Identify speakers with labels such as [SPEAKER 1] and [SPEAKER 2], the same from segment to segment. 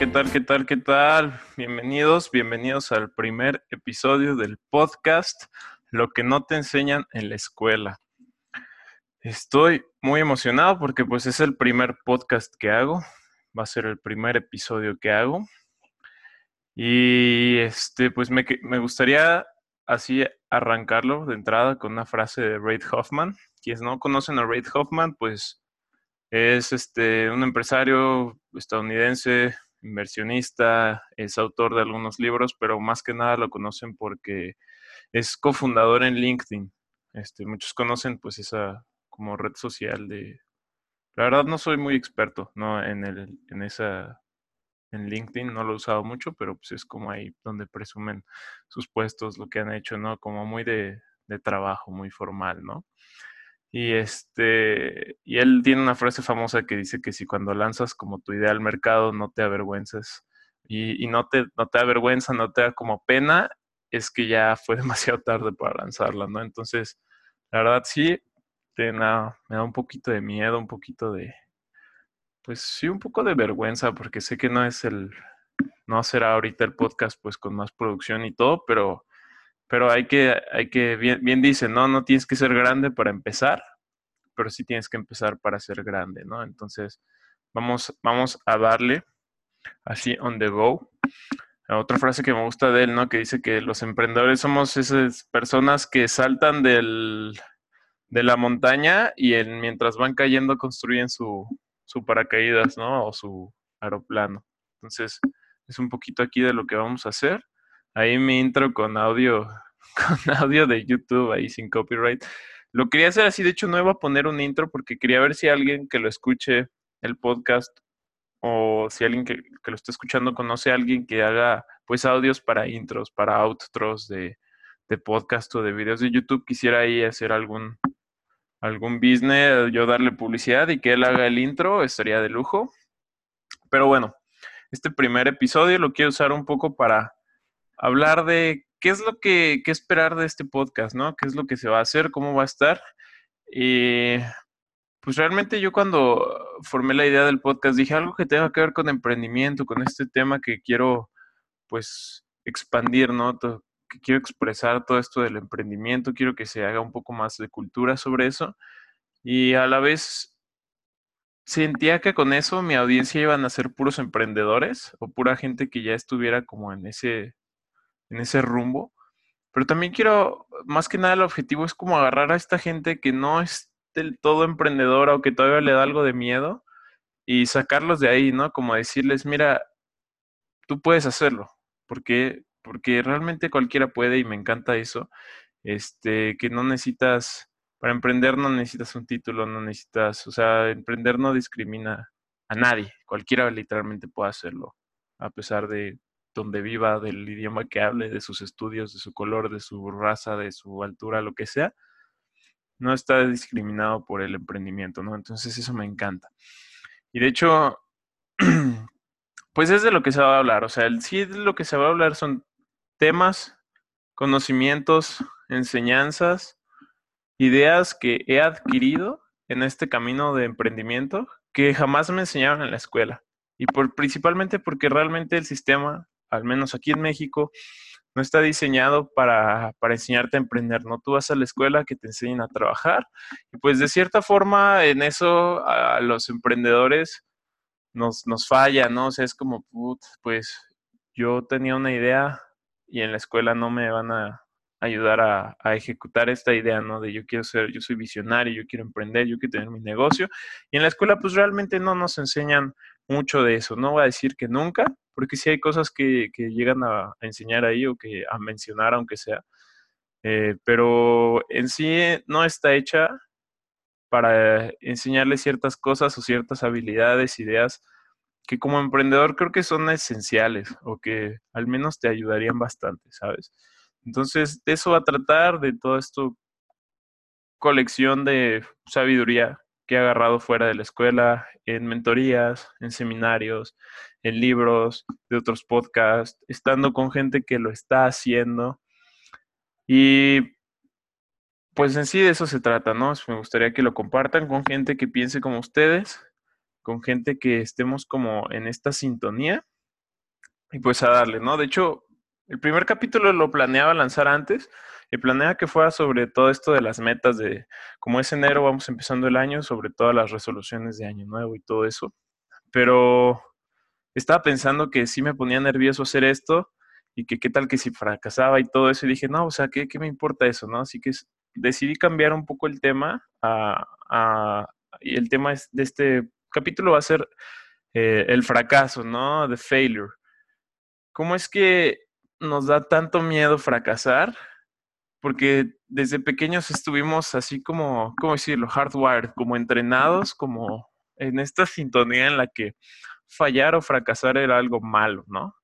[SPEAKER 1] ¿Qué tal? ¿Qué tal? ¿Qué tal? Bienvenidos, bienvenidos al primer episodio del podcast Lo que no te enseñan en la escuela. Estoy muy emocionado porque pues es el primer podcast que hago, va a ser el primer episodio que hago. Y este pues me, me gustaría así arrancarlo de entrada con una frase de Reid Hoffman. Quienes no conocen a Reid Hoffman, pues es este un empresario estadounidense inversionista, es autor de algunos libros, pero más que nada lo conocen porque es cofundador en LinkedIn. Este, muchos conocen pues esa como red social de... La verdad no soy muy experto ¿no? en, el, en esa... En LinkedIn no lo he usado mucho, pero pues es como ahí donde presumen sus puestos, lo que han hecho, ¿no? Como muy de, de trabajo, muy formal, ¿no? Y este, y él tiene una frase famosa que dice que si cuando lanzas como tu idea al mercado no te avergüences y, y no, te, no te avergüenza, no te da como pena, es que ya fue demasiado tarde para lanzarla, ¿no? Entonces, la verdad sí, te, nada, me da un poquito de miedo, un poquito de, pues sí, un poco de vergüenza, porque sé que no es el, no será ahorita el podcast pues con más producción y todo, pero pero hay que, hay que, bien, bien dicen, ¿no? No tienes que ser grande para empezar, pero sí tienes que empezar para ser grande, ¿no? Entonces, vamos, vamos a darle así on the go. Otra frase que me gusta de él, ¿no? Que dice que los emprendedores somos esas personas que saltan del, de la montaña y mientras van cayendo construyen su, su paracaídas, ¿no? O su aeroplano. Entonces, es un poquito aquí de lo que vamos a hacer ahí mi intro con audio, con audio de YouTube ahí sin copyright. Lo quería hacer así, de hecho no iba a poner un intro porque quería ver si alguien que lo escuche el podcast o si alguien que, lo esté escuchando conoce a alguien que haga pues audios para intros, para outros de, de podcast o de videos de YouTube, quisiera ahí hacer algún, algún business, yo darle publicidad y que él haga el intro, estaría de lujo. Pero bueno, este primer episodio lo quiero usar un poco para hablar de qué es lo que qué esperar de este podcast, ¿no? ¿Qué es lo que se va a hacer? ¿Cómo va a estar? Pues realmente yo cuando formé la idea del podcast dije algo que tenga que ver con emprendimiento, con este tema que quiero pues expandir, ¿no? que quiero expresar todo esto del emprendimiento, quiero que se haga un poco más de cultura sobre eso y a la vez sentía que con eso mi audiencia iban a ser puros emprendedores o pura gente que ya estuviera como en ese en ese rumbo. Pero también quiero, más que nada el objetivo es como agarrar a esta gente que no es del todo emprendedora o que todavía le da algo de miedo y sacarlos de ahí, ¿no? Como decirles, mira, tú puedes hacerlo, porque, porque realmente cualquiera puede y me encanta eso, este, que no necesitas, para emprender no necesitas un título, no necesitas, o sea, emprender no discrimina a nadie, cualquiera literalmente puede hacerlo, a pesar de donde viva, del idioma que hable, de sus estudios, de su color, de su raza, de su altura, lo que sea, no está discriminado por el emprendimiento, ¿no? Entonces eso me encanta. Y de hecho, pues es de lo que se va a hablar, o sea, el, sí lo que se va a hablar son temas, conocimientos, enseñanzas, ideas que he adquirido en este camino de emprendimiento que jamás me enseñaron en la escuela. Y por, principalmente porque realmente el sistema al menos aquí en México, no está diseñado para, enseñarte a emprender, ¿no? Tú vas a la escuela que te enseñen a trabajar y pues de cierta forma en eso a los emprendedores nos, nos falla, ¿no? O sea, es como, pues yo tenía una idea y en la escuela no me van a ayudar a, a, ejecutar esta idea, ¿no? De yo quiero ser, yo soy visionario, yo quiero emprender, yo quiero tener mi negocio. Y en la escuela pues realmente no nos enseñan mucho de eso. No voy a decir que nunca, porque sí hay cosas que, llegan a, enseñar ahí o que a mencionar, aunque sea, eh, pero en sí no está hecha para enseñarle ciertas cosas o ciertas habilidades, ideas que como emprendedor creo que son esenciales o que al menos te ayudarían bastante, ¿sabes? Entonces, de eso va a tratar, de todo esto colección de sabiduría que he agarrado fuera de la escuela, en mentorías, en seminarios, en libros, de otros podcasts, estando con gente que lo está haciendo. Y pues en sí de eso se trata, ¿no? Me gustaría que lo compartan con gente que piense como ustedes, con gente que estemos como en esta sintonía y pues a darle, ¿no? De hecho, el primer capítulo lo planeaba lanzar antes y planeaba que fuera sobre todo esto de las metas de, como es enero, vamos empezando el año, sobre todas las resoluciones de año nuevo y todo eso. Pero estaba pensando que sí me ponía nervioso hacer esto y que qué tal que si fracasaba y todo eso. Y dije, no, o sea, ¿qué, qué me importa eso? ¿no? Así que decidí cambiar un poco el tema a, y el tema de este capítulo va a ser eh, el fracaso, ¿no? The failure. ¿Cómo es que nos da tanto miedo fracasar? Porque desde pequeños estuvimos así como, ¿cómo decirlo? Hardwired, como entrenados, como en esta sintonía en la que fallar o fracasar era algo malo, ¿no?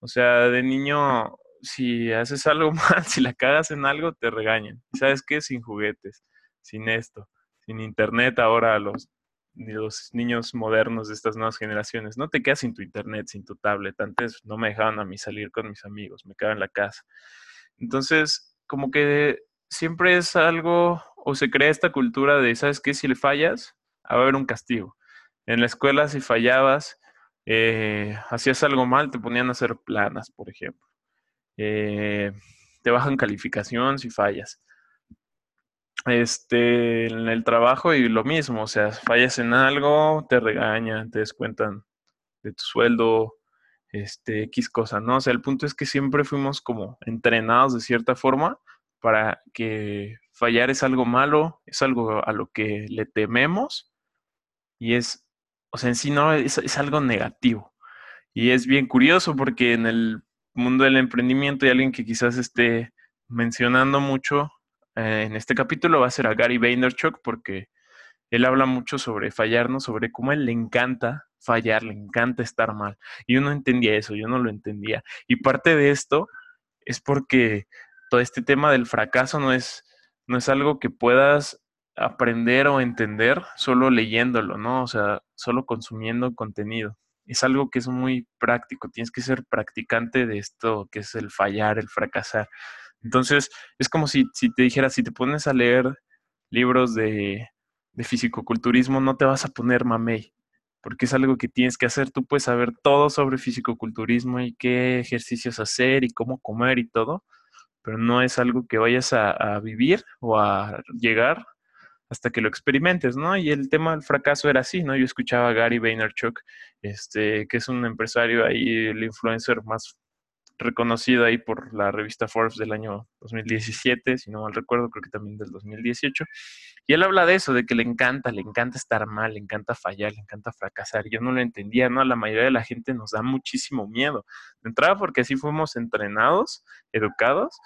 [SPEAKER 1] O sea, de niño, si haces algo mal, si la cagas en algo, te regañan. ¿Sabes qué? Sin juguetes, sin esto, sin internet ahora los, los niños modernos de estas nuevas generaciones. No te quedas sin tu internet, sin tu tablet. Antes no me dejaban a mí salir con mis amigos, me quedaba en la casa. Entonces, como que siempre es algo, o se crea esta cultura de, ¿sabes qué? Si le fallas, va a haber un castigo. En la escuela, si fallabas, eh, hacías algo mal, te ponían a hacer planas, por ejemplo. Eh, te bajan calificación si fallas. Este, en el trabajo y lo mismo, o sea, fallas en algo, te regañan, te descuentan de tu sueldo, este, X cosa, ¿no? O sea, el punto es que siempre fuimos como entrenados de cierta forma para que fallar es algo malo, es algo a lo que le tememos y es o sea, en sí no es, algo negativo. Y es bien curioso porque en el mundo del emprendimiento hay alguien que quizás esté mencionando mucho eh, en este capítulo va a ser a Gary Vaynerchuk porque él habla mucho sobre fallarnos, sobre cómo él le encanta fallar, le encanta estar mal. Y yo no entendía eso, yo no lo entendía. Y parte de esto es porque todo este tema del fracaso no es, no es algo que puedas aprender o entender solo leyéndolo, ¿no? O sea, solo consumiendo contenido. Es algo que es muy práctico, tienes que ser practicante de esto que es el fallar, el fracasar. Entonces, es como si, si te dijera, si te pones a leer libros de, de fisicoculturismo, no te vas a poner mamey, porque es algo que tienes que hacer. Tú puedes saber todo sobre fisicoculturismo y qué ejercicios hacer y cómo comer y todo, pero no es algo que vayas a, vivir o a llegar hasta que lo experimentes, ¿no? Y el tema del fracaso era así, ¿no? Yo escuchaba a Gary Vaynerchuk, este, que es un empresario ahí, el influencer más reconocido ahí por la revista Forbes del año 2017, si no mal recuerdo, creo que también del 2018. Y él habla de eso, de que le encanta, le encanta estar mal, le encanta fallar, le encanta fracasar. Yo no lo entendía, ¿no? La mayoría de la gente nos da muchísimo miedo. De entrada porque así fuimos entrenados, educados,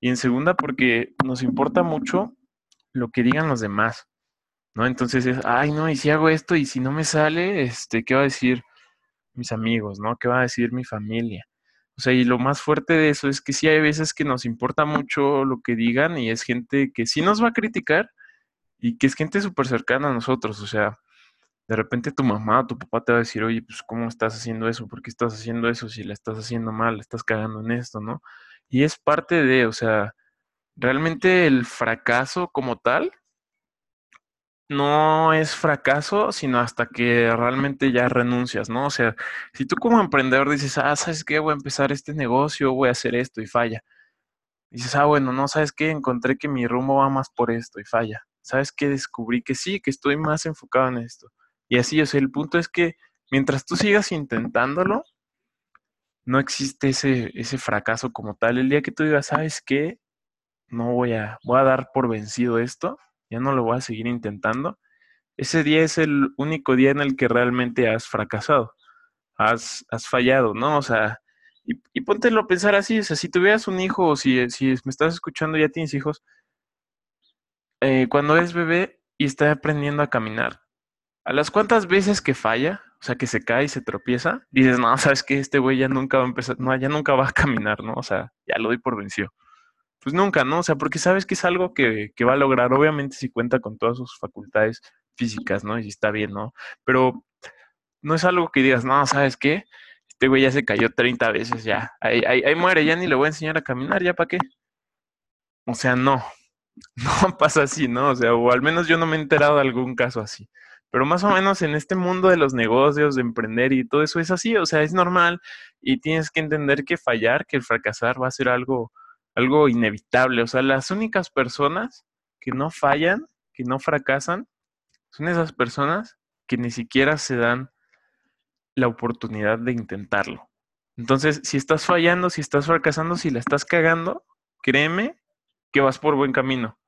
[SPEAKER 1] y en segunda porque nos importa mucho lo que digan los demás, ¿no? Entonces es, ay, no, y si hago esto y si no me sale, este, ¿qué va a decir mis amigos, ¿no? ¿Qué va a decir mi familia? O sea, y lo más fuerte de eso es que sí hay veces que nos importa mucho lo que digan y es gente que sí nos va a criticar y que es gente súper cercana a nosotros. O sea, de repente tu mamá o tu papá te va a decir, oye, pues ¿cómo estás haciendo eso? ¿Por qué estás haciendo eso? Si la estás haciendo mal, estás cagando en esto, ¿no? Y es parte de, o sea, realmente el fracaso como tal no es fracaso, sino hasta que realmente ya renuncias, ¿no? O sea, si tú como emprendedor dices, ah, ¿sabes qué? Voy a empezar este negocio, voy a hacer esto y falla. dices, ah, bueno, no, ¿sabes qué? Encontré que mi rumbo va más por esto y falla. ¿Sabes qué? Descubrí que sí, que estoy más enfocado en esto. Y así, o sea, el punto es que mientras tú sigas intentándolo, no existe ese, ese fracaso como tal. El día que tú digas, ¿sabes qué? no voy a, voy a dar por vencido esto, ya no lo voy a seguir intentando, ese día es el único día en el que realmente has fracasado, has, has fallado, ¿no? O sea, y, y póntelo a pensar así, o sea, si tuvieras un hijo o si, si me estás escuchando ya tienes hijos, eh, cuando es bebé y está aprendiendo a caminar, a las cuantas veces que falla, o sea, que se cae y se tropieza, dices, no, sabes que este güey ya nunca va a empezar, no, ya nunca va a caminar, ¿no? O sea, ya lo doy por vencido. Pues nunca, ¿no? O sea, porque sabes que es algo que, va a lograr, obviamente si cuenta con todas sus facultades físicas, ¿no? Y está bien, ¿no? Pero no es algo que digas, no, ¿sabes qué? Este güey ya se cayó 30 veces, ya. Ahí, ahí, muere, ya ni le voy a enseñar a caminar, ¿ya para qué? O sea, no. No pasa así, ¿no? O sea, o al menos yo no me he enterado de algún caso así. pero más o menos en este mundo de los negocios, de emprender y todo eso es así, o sea, es normal y tienes que entender que fallar, que el fracasar va a ser algo, algo inevitable. O sea, las únicas personas que no fallan, que no fracasan, son esas personas que ni siquiera se dan la oportunidad de intentarlo. Entonces, si estás fallando, si estás fracasando, si la estás cagando, créeme que vas por buen camino,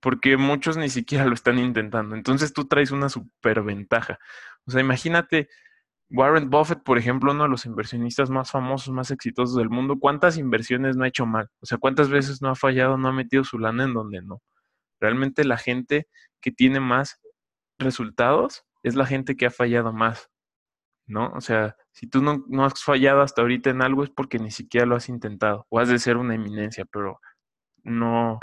[SPEAKER 1] porque muchos ni siquiera lo están intentando. Entonces tú traes una super ventaja. O sea, imagínate Warren Buffett, por ejemplo, uno de los inversionistas más famosos, más exitosos del mundo, ¿cuántas inversiones no ha hecho mal? O sea, ¿cuántas veces no ha fallado, no ha metido su lana en donde no? Realmente la gente que tiene más resultados es la gente que ha fallado más, ¿no? O sea, si tú no, no has fallado hasta ahorita en algo es porque ni siquiera lo has intentado, o has de ser una eminencia, pero no,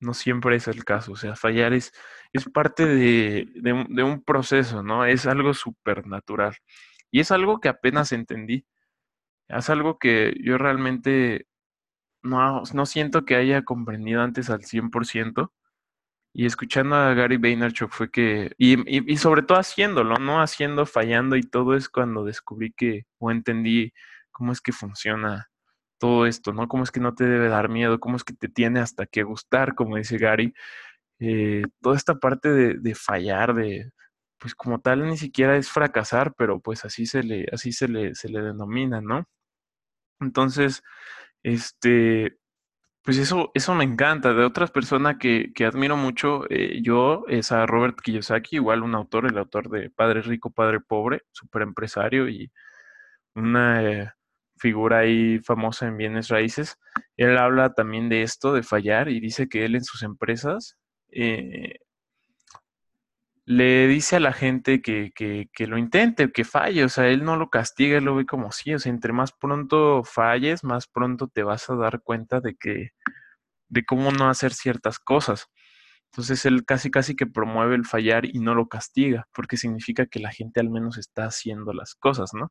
[SPEAKER 1] no siempre es el caso. O sea, fallar es, es parte de, de, un proceso, ¿no? Es algo súper natural. Y es algo que apenas entendí. Es algo que yo realmente no, no siento que haya comprendido antes al 100%. Y escuchando a Gary Vaynerchuk fue que, y, y, sobre todo haciéndolo, no haciendo, fallando y todo es cuando descubrí que, o entendí cómo es que funciona todo esto, ¿no? Cómo es que no te debe dar miedo, cómo es que te tiene hasta que gustar, como dice Gary. Eh, toda esta parte de, fallar, de, pues como tal ni siquiera es fracasar, pero pues así se le, así se le, se le denomina, ¿no? Entonces, este, pues eso, eso me encanta. De otras personas que, que admiro mucho, eh, yo, es a Robert Kiyosaki, igual un autor, el autor de Padre Rico, Padre Pobre, super empresario y una eh, figura ahí famosa en bienes raíces. Él habla también de esto, de fallar, y dice que él en sus empresas eh, le dice a la gente que, que, que, lo intente, que falle, o sea, él no lo castiga, él lo ve como sí, o sea, entre más pronto falles, más pronto te vas a dar cuenta de que, de cómo no hacer ciertas cosas. Entonces él casi casi que promueve el fallar y no lo castiga, porque significa que la gente al menos está haciendo las cosas, ¿no?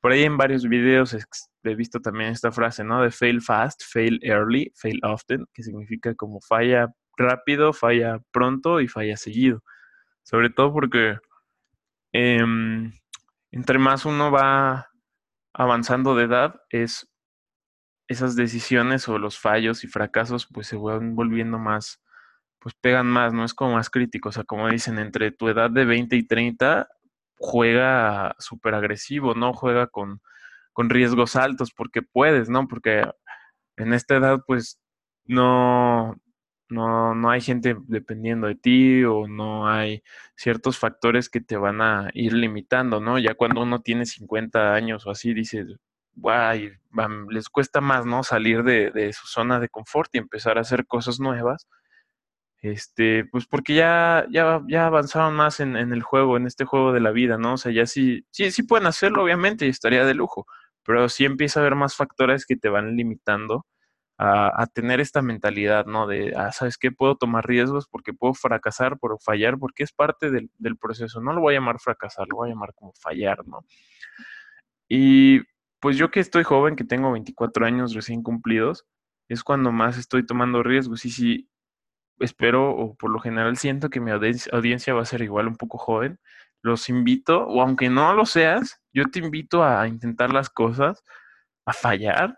[SPEAKER 1] Por ahí en varios videos he visto también esta frase, ¿no? De fail fast, fail early, fail often, que significa como falla rápido, falla pronto y falla seguido. Sobre todo porque em, entre más uno va avanzando de edad, es esas decisiones o los fallos y fracasos pues se van volviendo más, pues pegan más, ¿no? Es como más crítico, o sea, como dicen, entre tu edad de 20 y 30 juega súper agresivo, ¿no? Juega con, con riesgos altos porque puedes, ¿no? Porque en esta edad, pues, no, no, no hay gente dependiendo de ti o no hay ciertos factores que te van a ir limitando, ¿no? Ya cuando uno tiene 50 años o así, dice, guay, les cuesta más, ¿no? Salir de, de su zona de confort y empezar a hacer cosas nuevas este, pues porque ya, ya, ya avanzaron más en, en, el juego, en este juego de la vida, ¿no? O sea, ya sí, sí, sí pueden hacerlo, obviamente, y estaría de lujo, pero sí empieza a haber más factores que te van limitando a, a tener esta mentalidad, ¿no? De, ah, ¿sabes qué? Puedo tomar riesgos porque puedo fracasar, puedo fallar, porque es parte del, del proceso. No lo voy a llamar fracasar, lo voy a llamar como fallar, ¿no? Y pues yo que estoy joven, que tengo 24 años recién cumplidos, es cuando más estoy tomando riesgos. Y si espero, o por lo general siento que mi audiencia va a ser igual un poco joven. Los invito, o aunque no lo seas, yo te invito a intentar las cosas, a fallar,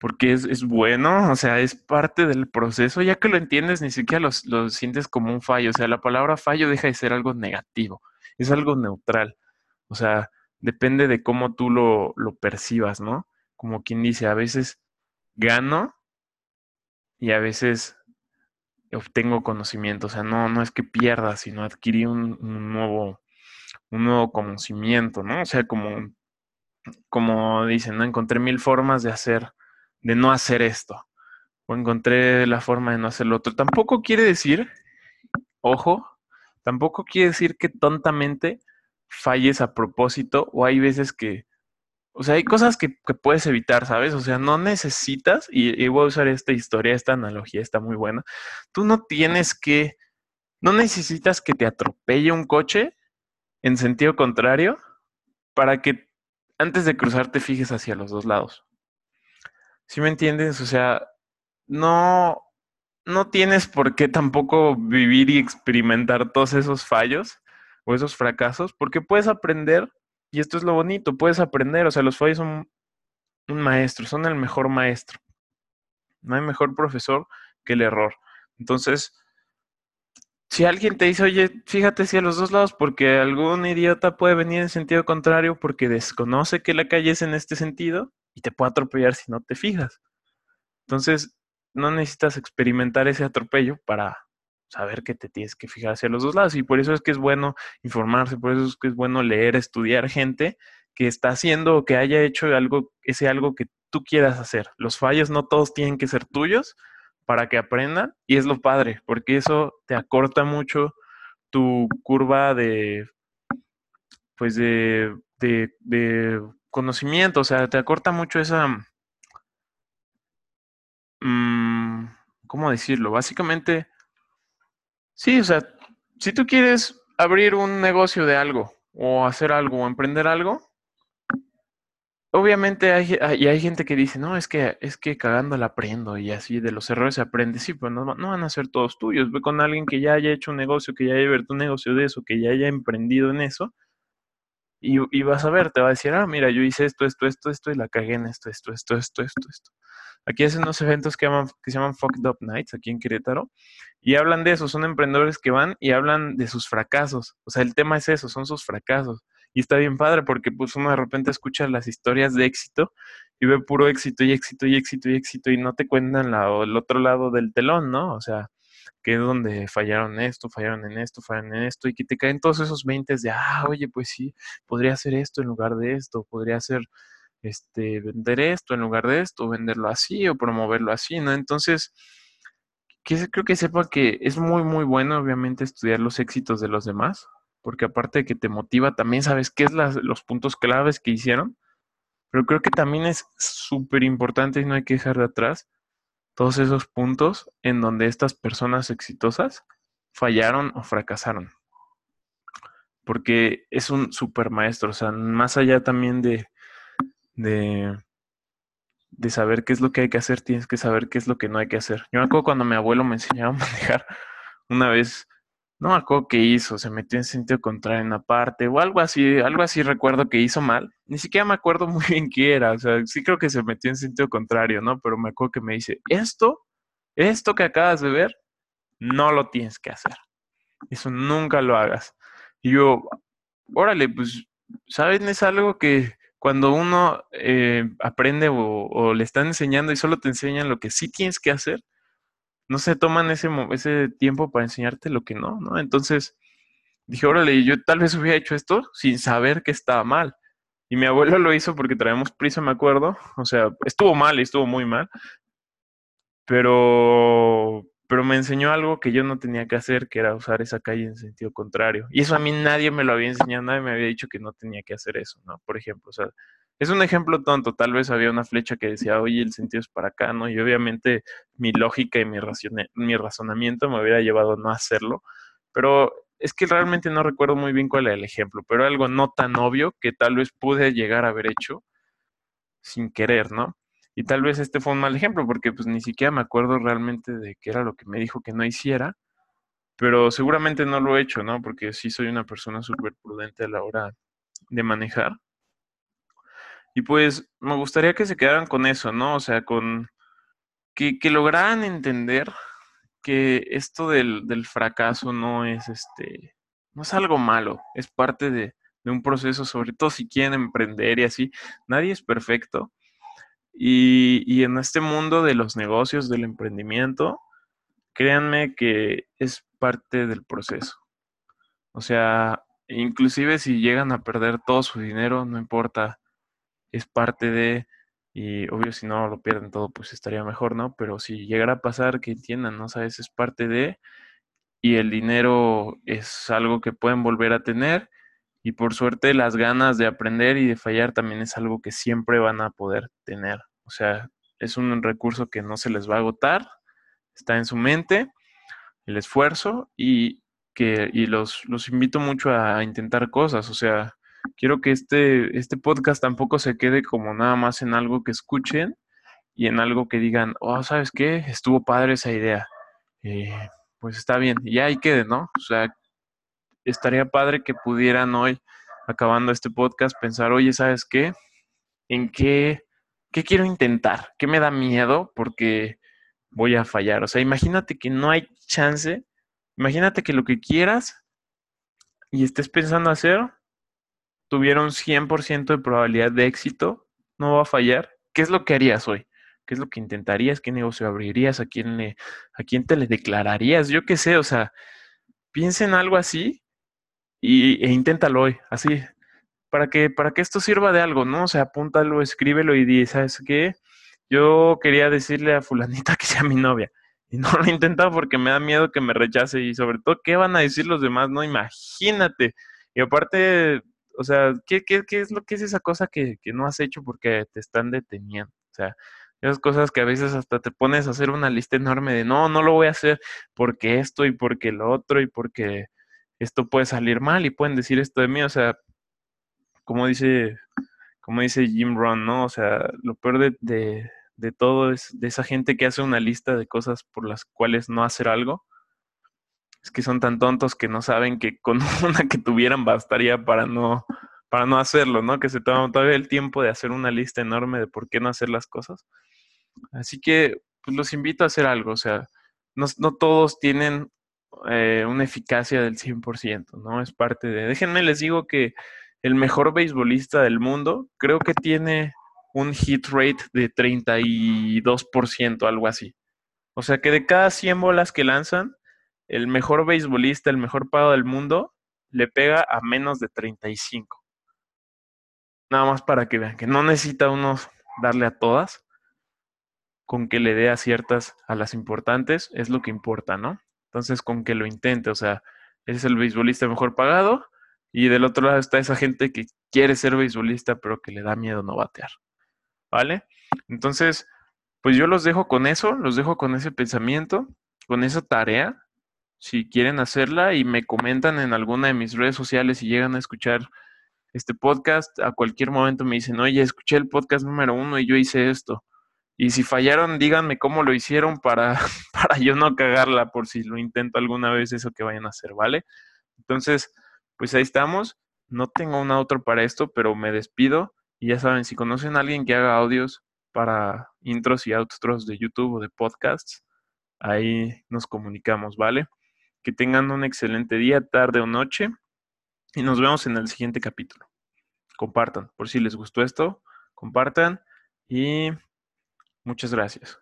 [SPEAKER 1] porque es, es bueno, o sea, es parte del proceso. Ya que lo entiendes, ni siquiera lo, lo sientes como un fallo. O sea, la palabra fallo deja de ser algo negativo, es algo neutral. O sea, depende de cómo tú lo, lo percibas, ¿no? Como quien dice, a veces gano y a veces obtengo conocimiento, o sea, no, no es que pierda, sino adquirí un, nuevo, un nuevo conocimiento, ¿no? O sea, como, como dicen, ¿no? Encontré mil formas de hacer, de no hacer esto, o encontré la forma de no hacer lo otro. Tampoco quiere decir, ojo, tampoco quiere decir que tontamente falles a propósito, o hay veces que o sea, hay cosas que, puedes evitar, ¿sabes? O sea, no necesitas, y, voy a usar esta historia, esta analogía está muy buena. Tú no tienes que, no necesitas que te atropelle un coche en sentido contrario para que antes de cruzar te fijes hacia los dos lados. ¿Sí me entiendes? O sea, no, no tienes por qué tampoco vivir y experimentar todos esos fallos o esos fracasos, porque puedes aprender, y esto es lo bonito, puedes aprender, o sea, los fallos son un maestro, son el mejor maestro. No hay mejor profesor que el error. Entonces, si alguien te dice, oye, fíjate si a los dos lados, porque algún idiota puede venir en sentido contrario porque desconoce que la calle es en este sentido y te puede atropellar si no te fijas. Entonces, no necesitas experimentar ese atropello para saber que te tienes que fijar hacia los dos lados. Y por eso es que es bueno informarse, por eso es que es bueno leer, estudiar gente que está haciendo o que haya hecho algo, ese algo que tú quieras hacer. Los fallos no todos tienen que ser tuyos para que aprendan y es lo padre, porque eso te acorta mucho tu curva de, pues de, de, de conocimiento, o sea, te acorta mucho esa, mmm, ¿cómo decirlo? Básicamente, sí, o sea, si tú quieres abrir un negocio de algo o hacer algo o emprender algo, obviamente hay, y hay gente que dice, no, es que, es que la aprendo y así de los errores se aprende. Sí, pero no, no, van a ser todos tuyos. Ve con alguien que ya haya hecho un negocio, que ya haya abierto un negocio de eso, que ya haya emprendido en eso. Y, vas a ver, te va a decir, ah, mira, yo hice esto, esto, esto, esto, y la cagué en esto, esto, esto, esto, esto, esto. Aquí hacen unos eventos que, que se llaman Fucked Up Nights, aquí en Querétaro, y hablan de eso, son emprendedores que van y hablan de sus fracasos. O sea, el tema es eso, son sus fracasos. Y está bien padre porque pues uno de repente escucha las historias de éxito y ve puro éxito y éxito y éxito y éxito y no te cuentan la, el otro lado del telón, ¿no? O sea, que es donde fallaron esto, fallaron en esto, fallaron en esto y que te caen todos esos 20 de, ah, oye, pues sí, podría hacer esto en lugar de esto, podría hacer, este, vender esto en lugar de esto, venderlo así o promoverlo así, ¿no? Entonces, creo que sepa que es muy, muy bueno, obviamente, estudiar los éxitos de los demás, porque aparte de que te motiva, también sabes qué es los puntos claves que hicieron, pero creo que también es súper importante y no hay que dejar de atrás todos esos puntos en donde estas personas exitosas fallaron o fracasaron. Porque es un super maestro, o sea, más allá también de, de, de saber qué es lo que hay que hacer, tienes que saber qué es lo que no hay que hacer. Yo me acuerdo cuando mi abuelo me enseñaba a manejar una vez, no me acuerdo qué hizo, se metió en sentido contrario en la parte o algo así, algo así recuerdo que hizo mal. Ni siquiera me acuerdo muy bien qué era, o sea, sí creo que se metió en sentido contrario, ¿no? Pero me acuerdo que me dice, esto, esto que acabas de ver, no lo tienes que hacer. Eso nunca lo hagas. Y yo, órale, pues, ¿saben? Es algo que cuando uno eh, aprende o, le están enseñando y solo te enseñan lo que sí tienes que hacer, no se toman ese, ese tiempo para enseñarte lo que no, ¿no? Entonces dije, órale, yo tal vez hubiera hecho esto sin saber que estaba mal. Y mi abuelo lo hizo porque traemos prisa, me acuerdo. O sea, estuvo mal y estuvo muy mal. Pero, pero me enseñó algo que yo no tenía que hacer, que era usar esa calle en sentido contrario. Y eso a mí nadie me lo había enseñado, nadie me había dicho que no tenía que hacer eso, ¿no? Por ejemplo, o sea, es un ejemplo tonto, tal vez había una flecha que decía, oye, el sentido es para acá, ¿no? Y obviamente mi lógica y mi, mi razonamiento me hubiera llevado a no hacerlo, pero es que realmente no recuerdo muy bien cuál era el ejemplo, pero algo no tan obvio que tal vez pude llegar a haber hecho sin querer, ¿no? Y tal vez este fue un mal ejemplo, porque pues ni siquiera me acuerdo realmente de qué era lo que me dijo que no hiciera, pero seguramente no lo he hecho, ¿no? Porque sí soy una persona súper prudente a la hora de manejar. Y pues me gustaría que se quedaran con eso, ¿no? O sea, con que, lograran entender que esto del, del, fracaso no es este, no es algo malo, es parte de, de, un proceso, sobre todo si quieren emprender y así. Nadie es perfecto. Y, y en este mundo de los negocios, del emprendimiento, créanme que es parte del proceso. O sea, inclusive si llegan a perder todo su dinero, no importa es parte de, y obvio si no lo pierden todo, pues estaría mejor, ¿no? Pero si llegara a pasar, que entiendan, ¿no? Sabes, es parte de, y el dinero es algo que pueden volver a tener, y por suerte las ganas de aprender y de fallar también es algo que siempre van a poder tener. O sea, es un recurso que no se les va a agotar, está en su mente, el esfuerzo, y que y los, los invito mucho a intentar cosas, o sea, quiero que este, este podcast tampoco se quede como nada más en algo que escuchen y en algo que digan, oh, ¿sabes qué? Estuvo padre esa idea. Eh, pues está bien, y ahí quede, ¿no? O sea, estaría padre que pudieran hoy, acabando este podcast, pensar, oye, ¿sabes qué? ¿En qué, qué quiero intentar? ¿Qué me da miedo? Porque voy a fallar. O sea, imagínate que no hay chance. Imagínate que lo que quieras y estés pensando hacer tuviera un 100% de probabilidad de éxito, no va a fallar. ¿Qué es lo que harías hoy? ¿Qué es lo que intentarías? ¿Qué negocio abrirías? ¿A quién, le, a quién te le declararías? Yo qué sé, o sea, piensa en algo así y, e inténtalo hoy, así, para que, para que esto sirva de algo, ¿no? O sea, apúntalo, escríbelo y di, ¿sabes qué? Yo quería decirle a fulanita que sea mi novia. Y no lo he intentado porque me da miedo que me rechace y sobre todo, ¿qué van a decir los demás? No, imagínate. Y aparte, o sea, ¿qué, qué, qué es lo que es esa cosa que, que no has hecho porque te están deteniendo? O sea, esas cosas que a veces hasta te pones a hacer una lista enorme de no, no lo voy a hacer porque esto y porque lo otro y porque esto puede salir mal y pueden decir esto de mí. O sea, como dice, como dice Jim Rohn, ¿no? O sea, lo peor de, de, de todo es de esa gente que hace una lista de cosas por las cuales no hacer algo. Es que son tan tontos que no saben que con una que tuvieran bastaría para no, para no hacerlo, ¿no? Que se toman todavía el tiempo de hacer una lista enorme de por qué no hacer las cosas. Así que pues los invito a hacer algo, o sea, no, todos tienen eh, una eficacia del 100%, ¿no? Es parte de... Déjenme, les digo que el mejor beisbolista del mundo creo que tiene un hit rate de 32%, algo así. O sea que de cada 100 bolas que lanzan, el mejor beisbolista, el mejor pago del mundo, le pega a menos de 35. Nada más para que vean que no necesita uno darle a todas, con que le dé a ciertas, a las importantes, es lo que importa, ¿no? Entonces, con que lo intente, o sea, ese es el beisbolista mejor pagado y del otro lado está esa gente que quiere ser beisbolista pero que le da miedo no batear, ¿vale? Entonces, pues yo los dejo con eso, los dejo con ese pensamiento, con esa tarea, si quieren hacerla y me comentan en alguna de mis redes sociales si llegan a escuchar este podcast, a cualquier momento me dicen, oye, escuché el podcast número uno y yo hice esto. Y si fallaron, díganme cómo lo hicieron para, para yo no cagarla por si lo intento alguna vez eso que vayan a hacer, ¿vale? Entonces, pues ahí estamos. No tengo un otro para esto, pero me despido. Y ya saben, si conocen a alguien que haga audios para intros y outros de YouTube o de podcasts, ahí nos comunicamos, ¿vale? Que tengan un excelente día, tarde o noche. Y nos vemos en el siguiente capítulo. Compartan, por si les gustó esto, compartan y Muchas gracias.